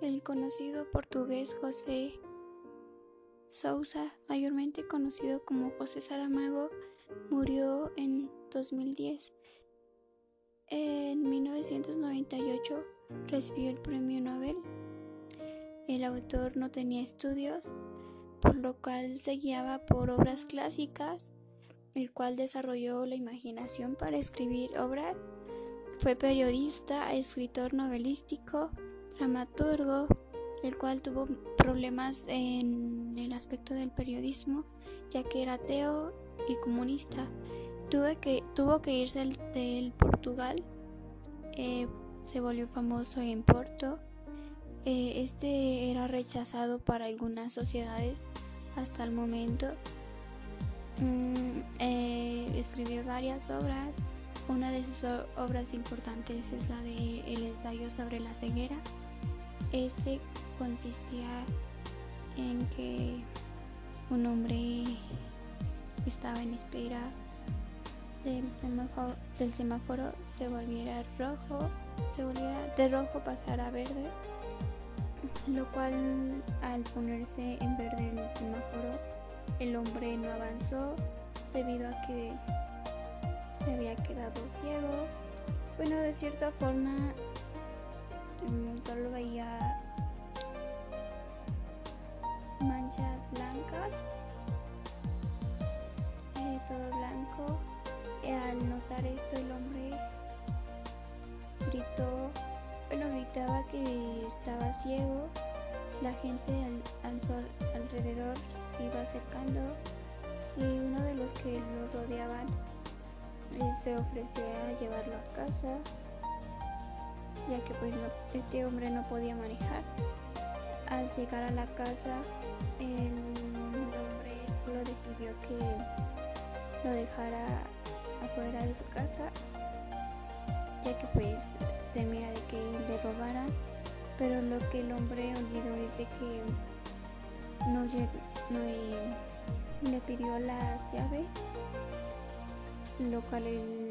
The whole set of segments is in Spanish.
El conocido portugués José Sousa, mayormente conocido como José Saramago, murió en 2010. En 1998 recibió el premio Nobel. El autor no tenía estudios, por lo cual se guiaba por obras clásicas, el cual desarrolló la imaginación para escribir obras. Fue periodista, escritor novelístico, dramaturgo, el cual tuvo problemas en el aspecto del periodismo, ya que era ateo y comunista. que, tuvo que irse del, Portugal, eh, se volvió famoso en Porto. Eh, este era rechazado para algunas sociedades hasta el momento. Mm, eh, escribió varias obras. Una de sus obras importantes es la de El ensayo sobre la ceguera. Este consistía en que un hombre estaba en espera del semáforo, del semáforo se volviera rojo, se volviera de rojo pasar a verde, lo cual al ponerse en verde el semáforo el hombre no avanzó debido a que se había quedado ciego. Bueno, de cierta forma solo veía manchas blancas, eh, todo blanco. Y al notar esto el hombre gritó, bueno, gritaba que estaba ciego. La gente al alrededor se iba acercando y uno de los que lo rodeaban eh, se ofreció a llevarlo a casa ya que pues este hombre no podía manejar. Al llegar a la casa, el hombre solo decidió que lo dejara afuera de su casa, ya que pues temía de que le robaran, pero lo que el hombre olvidó es de que no, no le pidió las llaves, lo cual el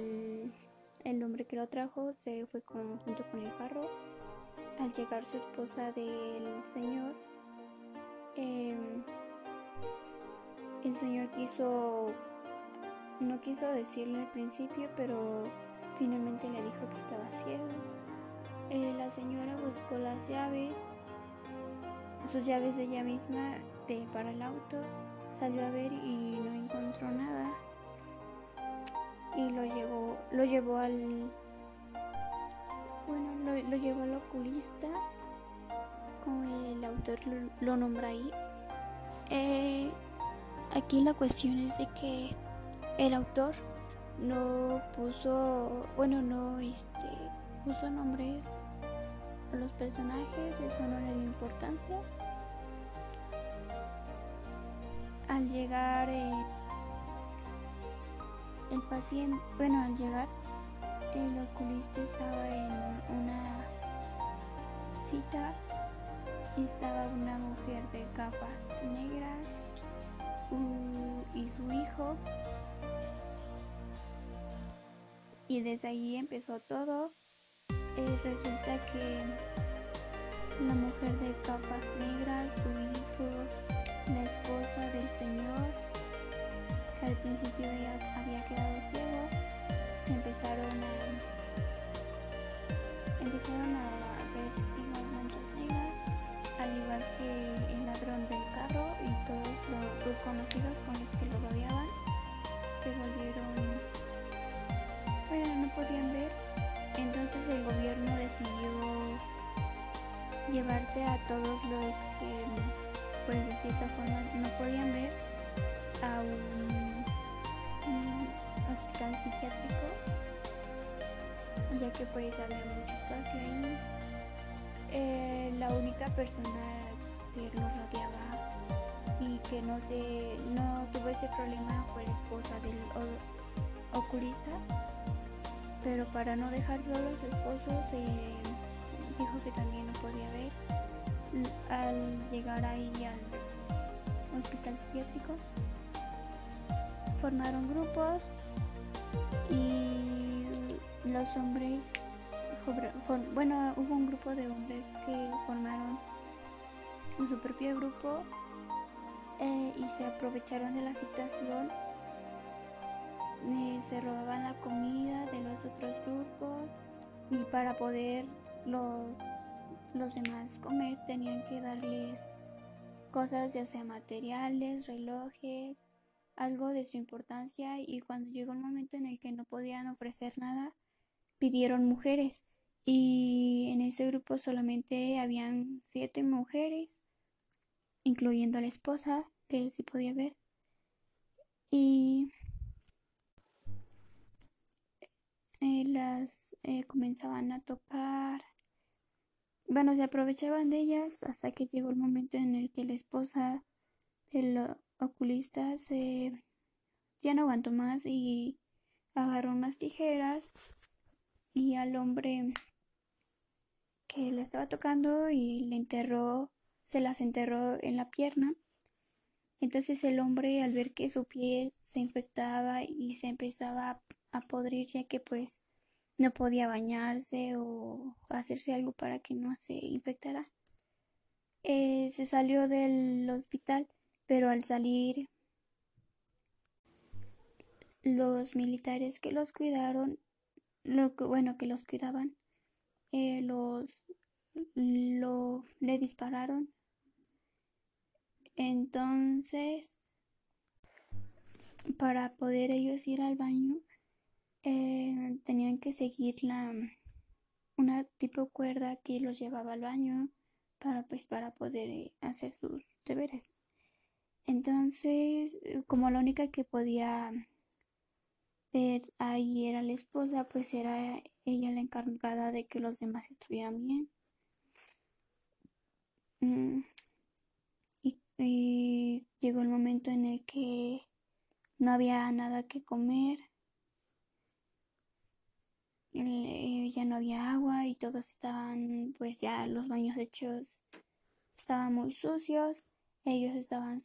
el hombre que lo trajo se fue junto con el carro. Al llegar su esposa del señor, em, el señor quiso, no quiso decirle al principio, pero finalmente le dijo que estaba ciego. Eh, la señora buscó las llaves, sus llaves de ella misma de, para el auto, salió a ver y no encontró nada y lo llevó, lo llevó al bueno, lo, llevó al oculista, como el autor lo, nombra ahí. Eh, aquí la cuestión es de que el autor no puso, bueno, no este, puso nombres a los personajes, eso no le dio importancia. Al llegar eh, el paciente, bueno, al llegar, el oculista estaba en una cita y estaba una mujer de gafas negras y su hijo. Y desde ahí empezó todo. Eh, resulta que la mujer de gafas negras, su hijo, la esposa del señor, al principio ella había quedado ciego, se empezaron a empezaron a ver igual manchas negras, al igual que el ladrón del carro y todos los, sus conocidos con los que lo rodeaban se volvieron bueno no podían ver. Entonces el gobierno decidió llevarse a todos los que pues de cierta forma no podían ver a un hospital psiquiátrico, ya que pues había mucho espacio ahí. Eh, la única persona que nos rodeaba y que no se no tuvo ese problema fue la esposa del oculista, pero para no dejar solo a su esposo se dijo que también no podía ver. Al llegar ahí al hospital psiquiátrico, formaron grupos y los hombres bueno, hubo un grupo de hombres que formaron su propio grupo eh, y se aprovecharon de la situación. Eh, se robaban la comida de los otros grupos y para poder los, los demás comer tenían que darles cosas ya sea materiales, relojes, algo de su importancia y cuando llegó el momento en el que no podían ofrecer nada, pidieron mujeres y en ese grupo solamente habían siete mujeres, incluyendo a la esposa, que sí podía ver. Y eh, las eh, comenzaban a tocar. Bueno, se aprovechaban de ellas hasta que llegó el momento en el que la esposa del oculista se ya no aguantó más y agarró unas tijeras y al hombre que le estaba tocando y le enterró, se las enterró en la pierna. Entonces el hombre al ver que su pie se infectaba y se empezaba a podrir ya que pues no podía bañarse o hacerse algo para que no se infectara, eh, se salió del hospital, pero al salir los militares que los cuidaron, lo bueno, que los cuidaban, eh, los lo, le dispararon. Entonces, para poder ellos ir al baño, eh, tenían que seguir la una tipo cuerda que los llevaba al baño para pues para poder eh, hacer sus deberes. Entonces, como la única que podía ver ahí era la esposa, pues era ella la encargada de que los demás estuvieran bien. Mm, y, llegó el momento en el que no había nada que comer, ya no había agua y todos estaban, pues ya los baños hechos estaban muy sucios, ellos estaban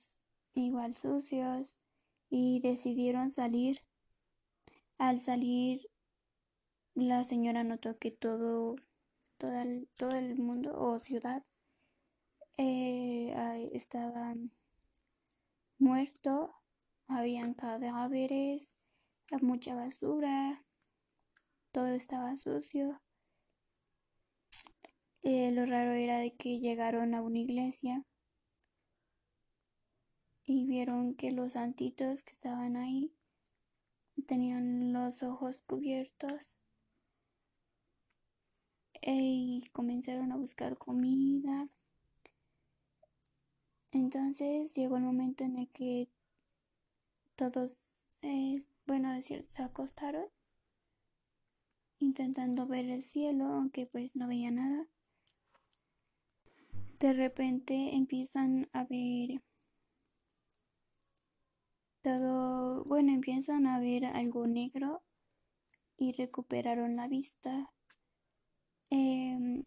igual sucios y decidieron salir. Al salir, la señora notó que todo, todo, el, todo el mundo o ciudad eh, estaba muerto, habían cadáveres, mucha basura, todo estaba sucio. Eh, lo raro era de que llegaron a una iglesia y vieron que los santitos que estaban ahí tenían los ojos cubiertos y comenzaron a buscar comida. Entonces llegó el momento en el que todos, eh, bueno, decir, se acostaron intentando ver el cielo, aunque pues no veía nada. De repente empiezan a ver todo, bueno, empiezan a ver algo negro y recuperaron la vista. Em,